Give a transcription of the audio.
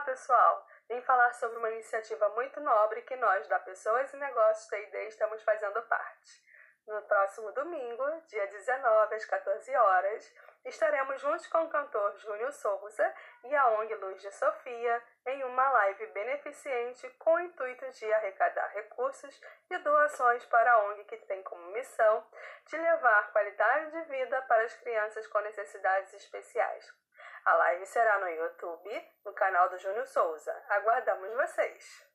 Olá, pessoal! Vim falar sobre uma iniciativa muito nobre que nós, da Pessoas e Negócios TID, estamos fazendo parte. No próximo domingo, dia 19, às 14 horas, estaremos juntos com o cantor Júnior Souza e a ONG Luz de Sofia em uma live beneficente com o intuito de arrecadar recursos e doações para a ONG que tem como missão de levar qualidade de vida para as crianças com necessidades especiais. A live será no YouTube, no canal do Júnior Souza. Aguardamos vocês!